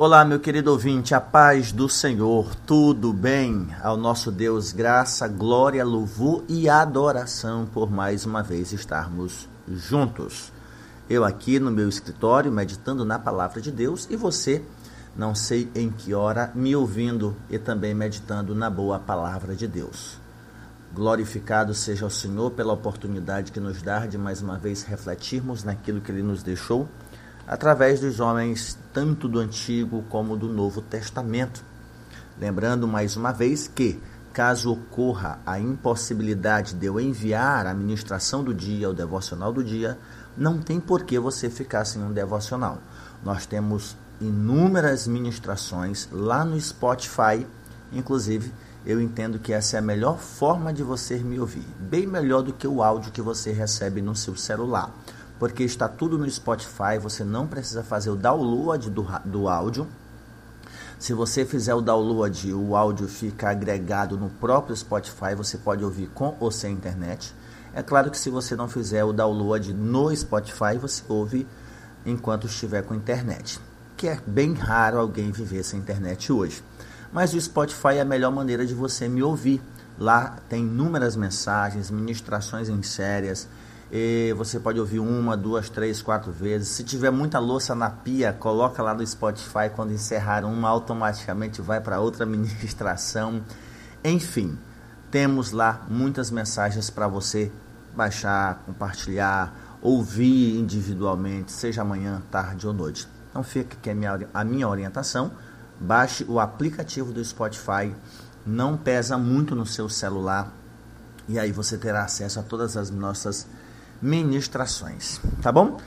Olá, meu querido ouvinte, a paz do Senhor, tudo bem? Ao nosso Deus, graça, glória, louvor e adoração por mais uma vez estarmos juntos. Eu aqui no meu escritório, meditando na palavra de Deus, e você, não sei em que hora, me ouvindo e também meditando na boa palavra de Deus. Glorificado seja o Senhor pela oportunidade que nos dá de mais uma vez refletirmos naquilo que Ele nos deixou através dos homens tanto do Antigo como do Novo Testamento. Lembrando mais uma vez que, caso ocorra a impossibilidade de eu enviar a ministração do dia, o devocional do dia, não tem por que você ficar sem um devocional. Nós temos inúmeras ministrações lá no Spotify, inclusive eu entendo que essa é a melhor forma de você me ouvir, bem melhor do que o áudio que você recebe no seu celular porque está tudo no Spotify, você não precisa fazer o download do, do áudio. Se você fizer o download, o áudio fica agregado no próprio Spotify, você pode ouvir com ou sem internet. É claro que se você não fizer o download no Spotify, você ouve enquanto estiver com internet, que é bem raro alguém viver sem internet hoje. Mas o Spotify é a melhor maneira de você me ouvir. Lá tem inúmeras mensagens, ministrações em sérias, e você pode ouvir uma, duas, três, quatro vezes. Se tiver muita louça na pia, coloca lá no Spotify. Quando encerrar uma, automaticamente vai para outra ministração. Enfim, temos lá muitas mensagens para você baixar, compartilhar, ouvir individualmente, seja amanhã, tarde ou noite. Então fica aqui a minha, a minha orientação. Baixe o aplicativo do Spotify. Não pesa muito no seu celular. E aí você terá acesso a todas as nossas ministrações, tá bom?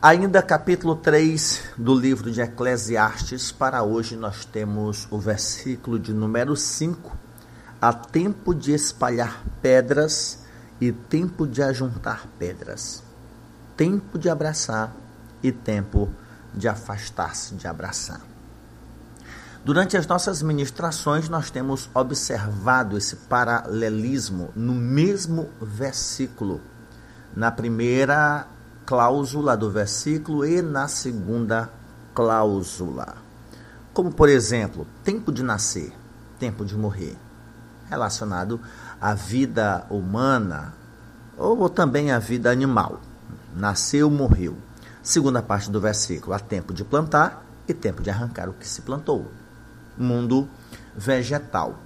Ainda capítulo 3 do livro de Eclesiastes, para hoje nós temos o versículo de número 5. Há tempo de espalhar pedras e tempo de ajuntar pedras. Tempo de abraçar e tempo de afastar-se de abraçar. Durante as nossas ministrações, nós temos observado esse paralelismo no mesmo versículo na primeira cláusula do versículo e na segunda cláusula. Como, por exemplo, tempo de nascer, tempo de morrer, relacionado à vida humana ou também à vida animal. Nasceu, morreu. Segunda parte do versículo, há tempo de plantar e tempo de arrancar o que se plantou. Mundo vegetal.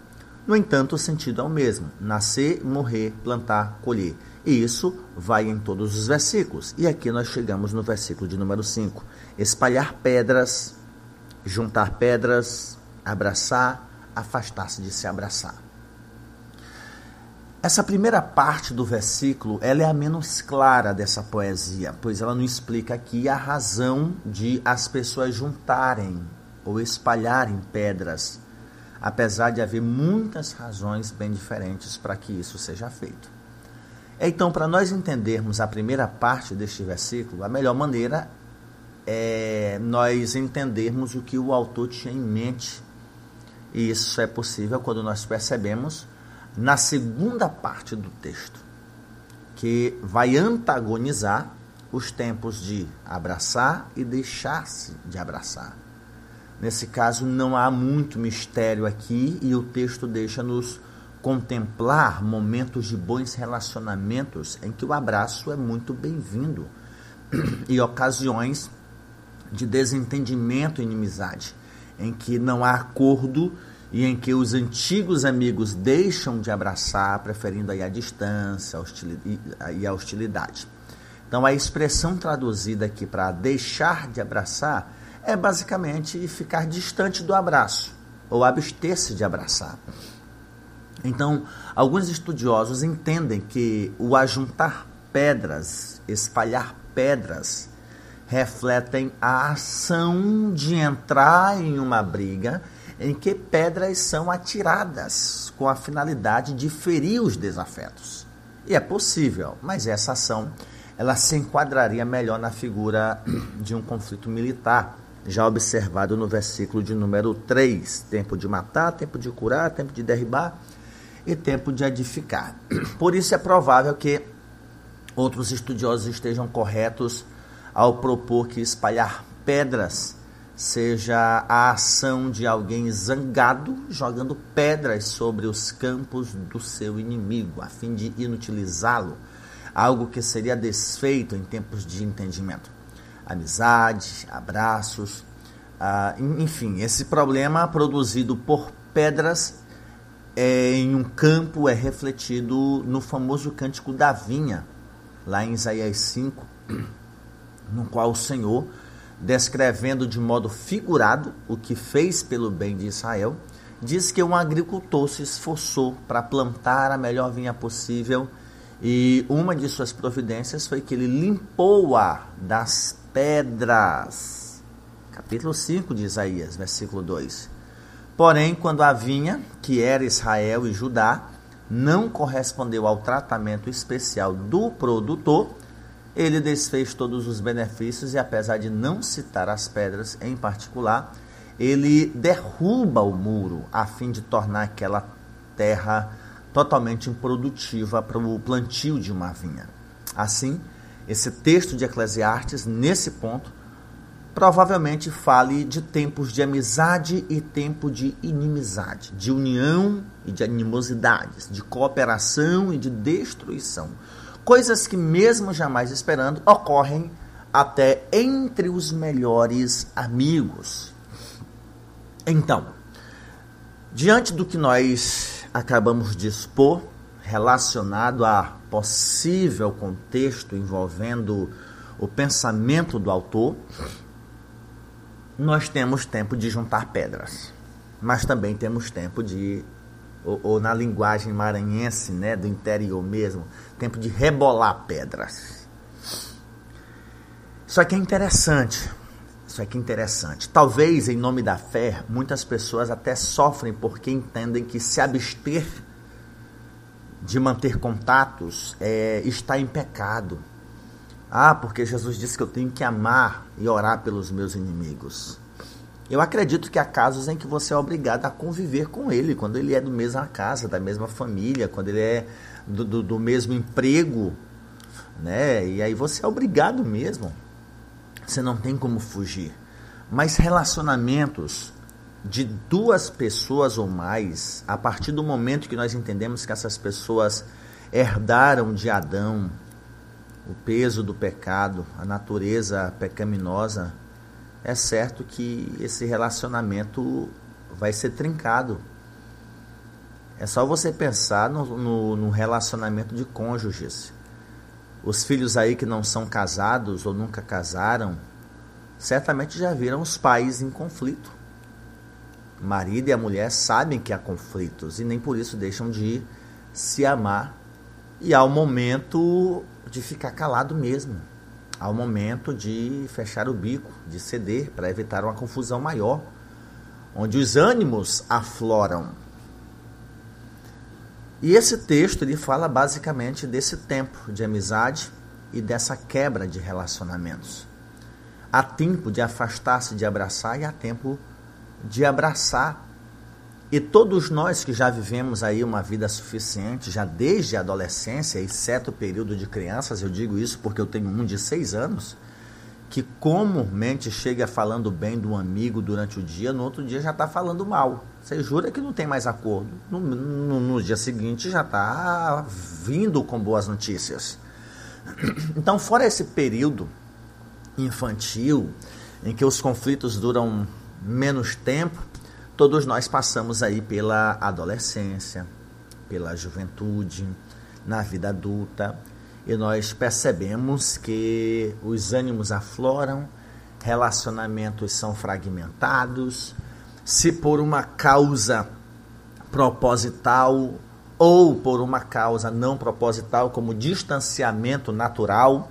No entanto, o sentido é o mesmo: nascer, morrer, plantar, colher. E isso vai em todos os versículos. E aqui nós chegamos no versículo de número 5. Espalhar pedras, juntar pedras, abraçar, afastar-se de se abraçar. Essa primeira parte do versículo, ela é a menos clara dessa poesia, pois ela não explica aqui a razão de as pessoas juntarem ou espalharem pedras, apesar de haver muitas razões bem diferentes para que isso seja feito. Então, para nós entendermos a primeira parte deste versículo, a melhor maneira é nós entendermos o que o autor tinha em mente. E isso é possível quando nós percebemos na segunda parte do texto, que vai antagonizar os tempos de abraçar e deixar-se de abraçar. Nesse caso, não há muito mistério aqui e o texto deixa-nos contemplar momentos de bons relacionamentos em que o abraço é muito bem-vindo e ocasiões de desentendimento e inimizade, em que não há acordo e em que os antigos amigos deixam de abraçar, preferindo aí a distância e a hostilidade. Então, a expressão traduzida aqui para deixar de abraçar é basicamente ficar distante do abraço ou abster-se de abraçar. Então, alguns estudiosos entendem que o ajuntar pedras, espalhar pedras, refletem a ação de entrar em uma briga em que pedras são atiradas com a finalidade de ferir os desafetos. E é possível, mas essa ação ela se enquadraria melhor na figura de um conflito militar, já observado no versículo de número 3, tempo de matar, tempo de curar, tempo de derribar e tempo de edificar. Por isso é provável que outros estudiosos estejam corretos ao propor que espalhar pedras seja a ação de alguém zangado jogando pedras sobre os campos do seu inimigo, a fim de inutilizá-lo, algo que seria desfeito em tempos de entendimento. Amizade, abraços, ah, enfim, esse problema produzido por pedras é, em um campo é refletido no famoso cântico da vinha, lá em Isaías 5, no qual o Senhor descrevendo de modo figurado o que fez pelo bem de Israel, diz que um agricultor se esforçou para plantar a melhor vinha possível e uma de suas providências foi que ele limpou-a das pedras. Capítulo 5 de Isaías, versículo 2. Porém, quando a vinha, que era Israel e Judá, não correspondeu ao tratamento especial do produtor, ele desfez todos os benefícios e, apesar de não citar as pedras em particular, ele derruba o muro a fim de tornar aquela terra totalmente improdutiva para o plantio de uma vinha. Assim, esse texto de Eclesiastes, nesse ponto, provavelmente fale de tempos de amizade e tempo de inimizade, de união e de animosidades, de cooperação e de destruição coisas que, mesmo jamais esperando, ocorrem até entre os melhores amigos. Então, diante do que nós acabamos de expor, relacionado a possível contexto envolvendo o pensamento do autor, nós temos tempo de juntar pedras, mas também temos tempo de ou, ou, na linguagem maranhense, né, do interior mesmo, tempo de rebolar pedras. Isso aqui é interessante. Isso aqui é interessante. Talvez, em nome da fé, muitas pessoas até sofrem porque entendem que se abster de manter contatos é, está em pecado. Ah, porque Jesus disse que eu tenho que amar e orar pelos meus inimigos. Eu acredito que há casos em que você é obrigado a conviver com ele, quando ele é do mesma casa, da mesma família, quando ele é do, do, do mesmo emprego, né? E aí você é obrigado mesmo. Você não tem como fugir. Mas relacionamentos de duas pessoas ou mais, a partir do momento que nós entendemos que essas pessoas herdaram de Adão o peso do pecado, a natureza pecaminosa, é certo que esse relacionamento vai ser trincado. É só você pensar no, no, no, relacionamento de cônjuges. Os filhos aí que não são casados ou nunca casaram, certamente já viram os pais em conflito. O marido e a mulher sabem que há conflitos e nem por isso deixam de se amar. E há o momento de ficar calado mesmo ao momento de fechar o bico, de ceder, para evitar uma confusão maior, onde os ânimos afloram. E esse texto ele fala basicamente desse tempo de amizade e dessa quebra de relacionamentos. Há tempo de afastar-se de abraçar e há tempo de abraçar e todos nós que já vivemos aí uma vida suficiente, já desde a adolescência, exceto o período de crianças, eu digo isso porque eu tenho um de seis anos, que comumente chega falando bem do amigo durante o dia, no outro dia já está falando mal. Você jura que não tem mais acordo. No, no, no dia seguinte já está vindo com boas notícias. Então, fora esse período infantil, em que os conflitos duram menos tempo, Todos nós passamos aí pela adolescência, pela juventude, na vida adulta, e nós percebemos que os ânimos afloram, relacionamentos são fragmentados, se por uma causa proposital ou por uma causa não proposital, como distanciamento natural.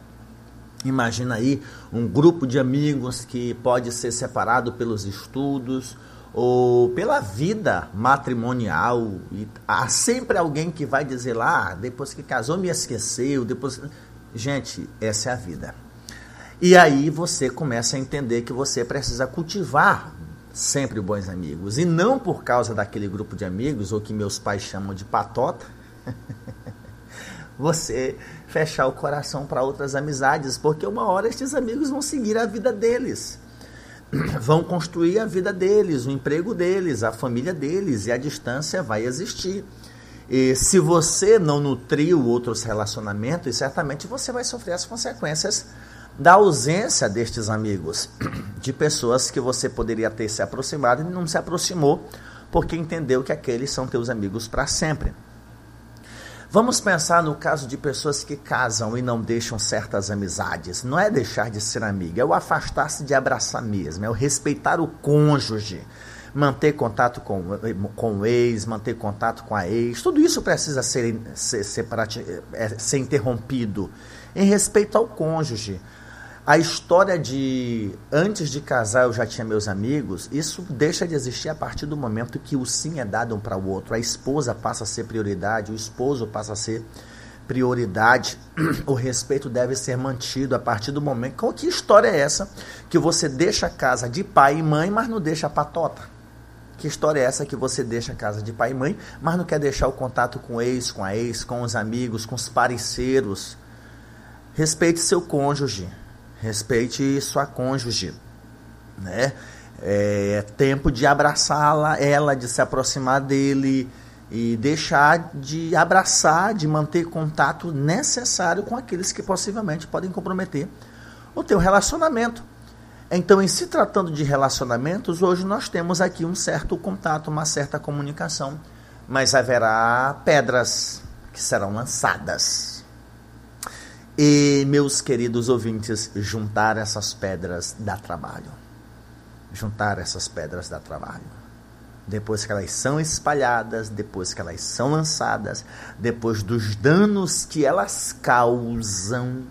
Imagina aí um grupo de amigos que pode ser separado pelos estudos ou pela vida matrimonial. E há sempre alguém que vai dizer lá, ah, depois que casou me esqueceu, depois. Gente, essa é a vida. E aí você começa a entender que você precisa cultivar sempre bons amigos. E não por causa daquele grupo de amigos, ou que meus pais chamam de patota, você fechar o coração para outras amizades, porque uma hora estes amigos vão seguir a vida deles. vão construir a vida deles, o emprego deles, a família deles, e a distância vai existir. E se você não nutriu outros relacionamentos, certamente você vai sofrer as consequências da ausência destes amigos, de pessoas que você poderia ter se aproximado e não se aproximou, porque entendeu que aqueles são teus amigos para sempre. Vamos pensar no caso de pessoas que casam e não deixam certas amizades. Não é deixar de ser amiga, é o afastar-se de abraçar mesmo, é o respeitar o cônjuge, manter contato com, com o ex, manter contato com a ex. Tudo isso precisa ser, ser, ser, ser interrompido em respeito ao cônjuge. A história de antes de casar eu já tinha meus amigos, isso deixa de existir a partir do momento que o sim é dado um para o outro. A esposa passa a ser prioridade, o esposo passa a ser prioridade. O respeito deve ser mantido a partir do momento. Com que história é essa que você deixa a casa de pai e mãe, mas não deixa a patota? Que história é essa que você deixa a casa de pai e mãe, mas não quer deixar o contato com o ex, com a ex, com os amigos, com os parceiros? Respeite seu cônjuge respeite sua cônjuge, né? É tempo de abraçá-la, ela, de se aproximar dele e deixar de abraçar, de manter contato necessário com aqueles que possivelmente podem comprometer o teu relacionamento. Então, em se tratando de relacionamentos, hoje nós temos aqui um certo contato, uma certa comunicação, mas haverá pedras que serão lançadas e, meus queridos ouvintes, juntar essas pedras dá trabalho. Juntar essas pedras dá trabalho. Depois que elas são espalhadas, depois que elas são lançadas, depois dos danos que elas causam.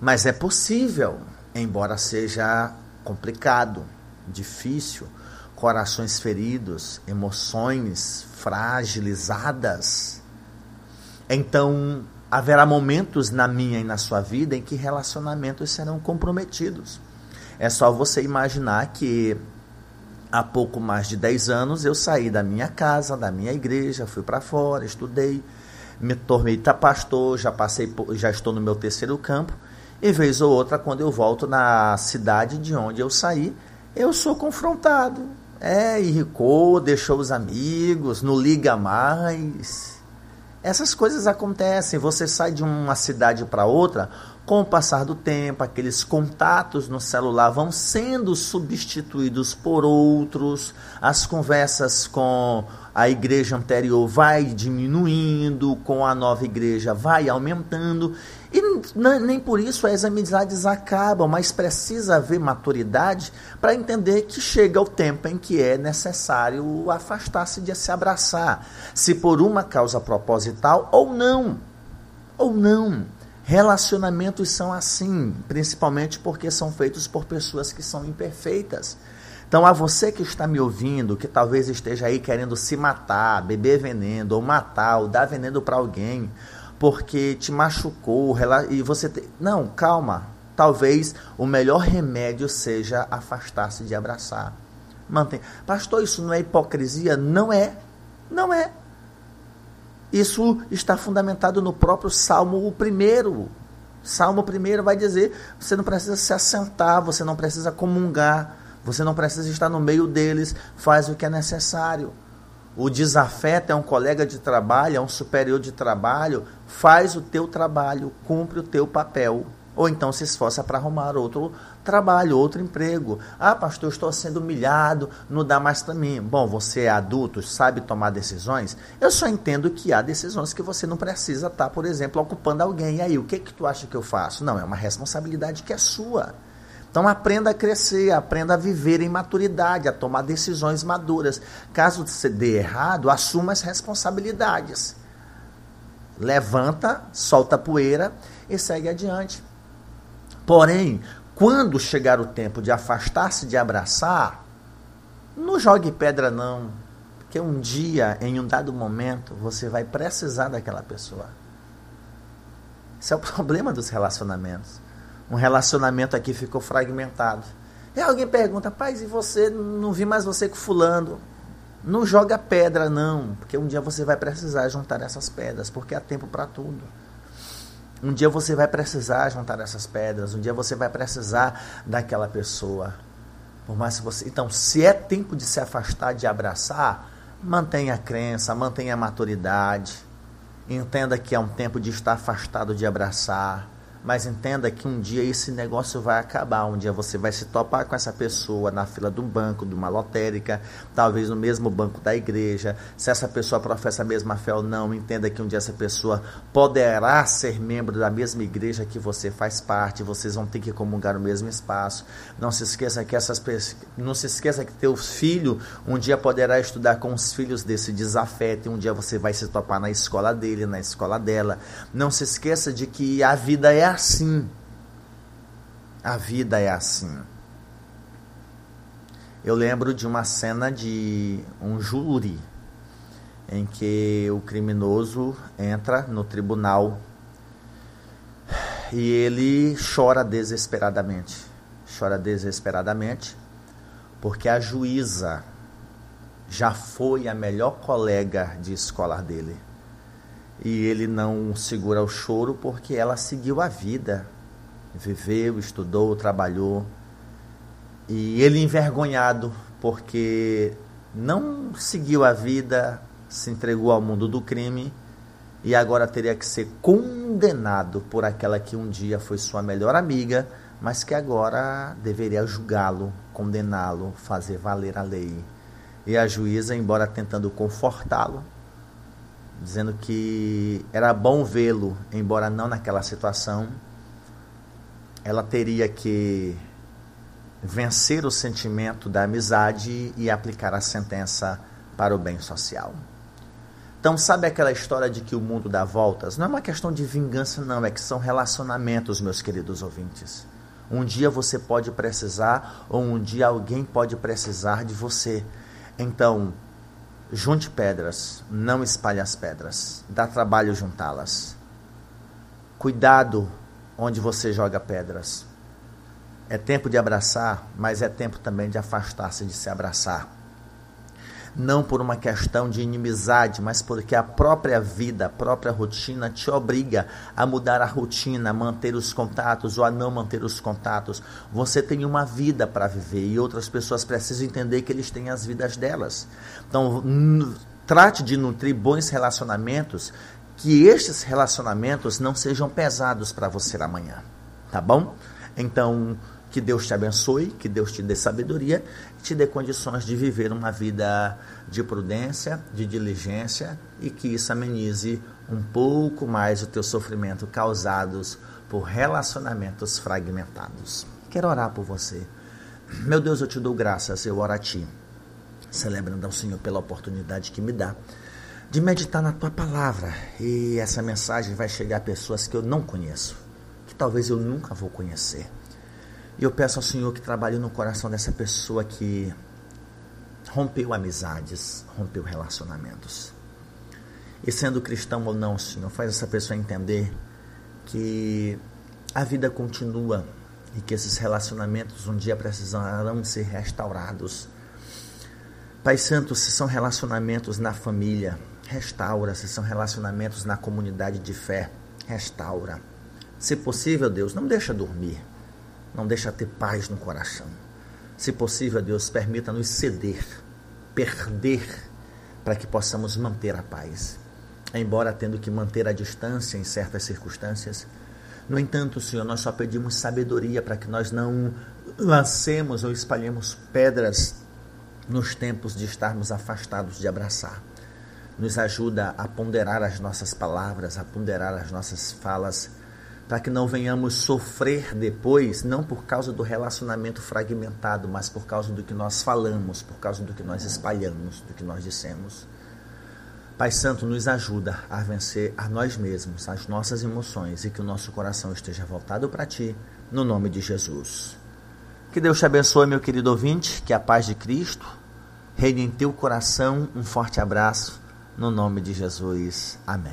Mas é possível, embora seja complicado, difícil, corações feridos, emoções fragilizadas. Então, haverá momentos na minha e na sua vida em que relacionamentos serão comprometidos. É só você imaginar que há pouco mais de 10 anos eu saí da minha casa, da minha igreja, fui para fora, estudei, me tornei pastor, já passei, já estou no meu terceiro campo, e vez ou outra quando eu volto na cidade de onde eu saí, eu sou confrontado. É, irricou, deixou os amigos, não liga mais essas coisas acontecem, você sai de uma cidade para outra, com o passar do tempo, aqueles contatos no celular vão sendo substituídos por outros, as conversas com a igreja anterior vai diminuindo, com a nova igreja vai aumentando, e nem por isso as amizades acabam, mas precisa haver maturidade para entender que chega o tempo em que é necessário afastar-se de se abraçar, se por uma causa proposital ou não. Ou não. Relacionamentos são assim, principalmente porque são feitos por pessoas que são imperfeitas. Então, a você que está me ouvindo, que talvez esteja aí querendo se matar, beber veneno, ou matar, ou dar veneno para alguém, porque te machucou e você te... não calma. Talvez o melhor remédio seja afastar-se de abraçar. Mantém pastor isso não é hipocrisia? Não é. Não é. Isso está fundamentado no próprio Salmo o primeiro. Salmo primeiro vai dizer você não precisa se assentar você não precisa comungar você não precisa estar no meio deles faz o que é necessário o desafeto é um colega de trabalho, é um superior de trabalho, faz o teu trabalho, cumpre o teu papel. Ou então se esforça para arrumar outro trabalho, outro emprego. Ah, pastor, estou sendo humilhado, não dá mais para mim. Bom, você é adulto, sabe tomar decisões? Eu só entendo que há decisões que você não precisa estar, por exemplo, ocupando alguém. E aí, o que, que tu acha que eu faço? Não, é uma responsabilidade que é sua. Então aprenda a crescer, aprenda a viver em maturidade, a tomar decisões maduras. Caso você dê errado, assuma as responsabilidades. Levanta, solta a poeira e segue adiante. Porém, quando chegar o tempo de afastar-se de abraçar, não jogue pedra não, porque um dia, em um dado momento, você vai precisar daquela pessoa. Esse é o problema dos relacionamentos um relacionamento aqui ficou fragmentado. E alguém pergunta, paz, e você, não vi mais você com fulano. Não joga pedra, não, porque um dia você vai precisar juntar essas pedras, porque há tempo para tudo. Um dia você vai precisar juntar essas pedras, um dia você vai precisar daquela pessoa. Por mais que você. Então, se é tempo de se afastar, de abraçar, mantenha a crença, mantenha a maturidade. Entenda que é um tempo de estar afastado de abraçar mas entenda que um dia esse negócio vai acabar. Um dia você vai se topar com essa pessoa na fila do banco, de uma lotérica, talvez no mesmo banco da igreja. Se essa pessoa professa a mesma fé ou não, entenda que um dia essa pessoa poderá ser membro da mesma igreja que você faz parte. Vocês vão ter que comungar no mesmo espaço. Não se esqueça que essas não se esqueça que teu filho um dia poderá estudar com os filhos desse desafeto. Um dia você vai se topar na escola dele, na escola dela. Não se esqueça de que a vida é assim. A vida é assim. Eu lembro de uma cena de um júri em que o criminoso entra no tribunal e ele chora desesperadamente. Chora desesperadamente porque a juíza já foi a melhor colega de escola dele e ele não segura o choro porque ela seguiu a vida, viveu, estudou, trabalhou. E ele envergonhado porque não seguiu a vida, se entregou ao mundo do crime e agora teria que ser condenado por aquela que um dia foi sua melhor amiga, mas que agora deveria julgá-lo, condená-lo, fazer valer a lei. E a juíza, embora tentando confortá-lo, dizendo que era bom vê-lo, embora não naquela situação. Ela teria que vencer o sentimento da amizade e aplicar a sentença para o bem social. Então, sabe aquela história de que o mundo dá voltas? Não é uma questão de vingança, não, é que são relacionamentos, meus queridos ouvintes. Um dia você pode precisar, ou um dia alguém pode precisar de você. Então, Junte pedras, não espalhe as pedras. Dá trabalho juntá-las. Cuidado onde você joga pedras. É tempo de abraçar, mas é tempo também de afastar-se de se abraçar não por uma questão de inimizade, mas porque a própria vida, a própria rotina te obriga a mudar a rotina, a manter os contatos ou a não manter os contatos. Você tem uma vida para viver e outras pessoas precisam entender que eles têm as vidas delas. Então, trate de nutrir bons relacionamentos, que estes relacionamentos não sejam pesados para você amanhã, tá bom? Então, que Deus te abençoe, que Deus te dê sabedoria, te dê condições de viver uma vida de prudência, de diligência e que isso amenize um pouco mais o teu sofrimento causados por relacionamentos fragmentados. Quero orar por você. Meu Deus, eu te dou graças, eu oro a ti, celebrando ao Senhor pela oportunidade que me dá de meditar na tua palavra. E essa mensagem vai chegar a pessoas que eu não conheço, que talvez eu nunca vou conhecer. E eu peço ao Senhor que trabalhe no coração dessa pessoa que rompeu amizades, rompeu relacionamentos. E sendo cristão ou não, Senhor, faz essa pessoa entender que a vida continua e que esses relacionamentos um dia precisarão ser restaurados. Pai Santo, se são relacionamentos na família, restaura. Se são relacionamentos na comunidade de fé, restaura. Se possível, Deus, não deixa dormir não deixa ter paz no coração. Se possível, Deus, permita-nos ceder, perder, para que possamos manter a paz. Embora tendo que manter a distância em certas circunstâncias, no entanto, Senhor, nós só pedimos sabedoria para que nós não lancemos ou espalhemos pedras nos tempos de estarmos afastados de abraçar. Nos ajuda a ponderar as nossas palavras, a ponderar as nossas falas para que não venhamos sofrer depois, não por causa do relacionamento fragmentado, mas por causa do que nós falamos, por causa do que nós espalhamos, do que nós dissemos. Pai Santo, nos ajuda a vencer a nós mesmos, as nossas emoções e que o nosso coração esteja voltado para Ti, no nome de Jesus. Que Deus te abençoe, meu querido ouvinte, que a paz de Cristo reine em teu coração. Um forte abraço, no nome de Jesus. Amém.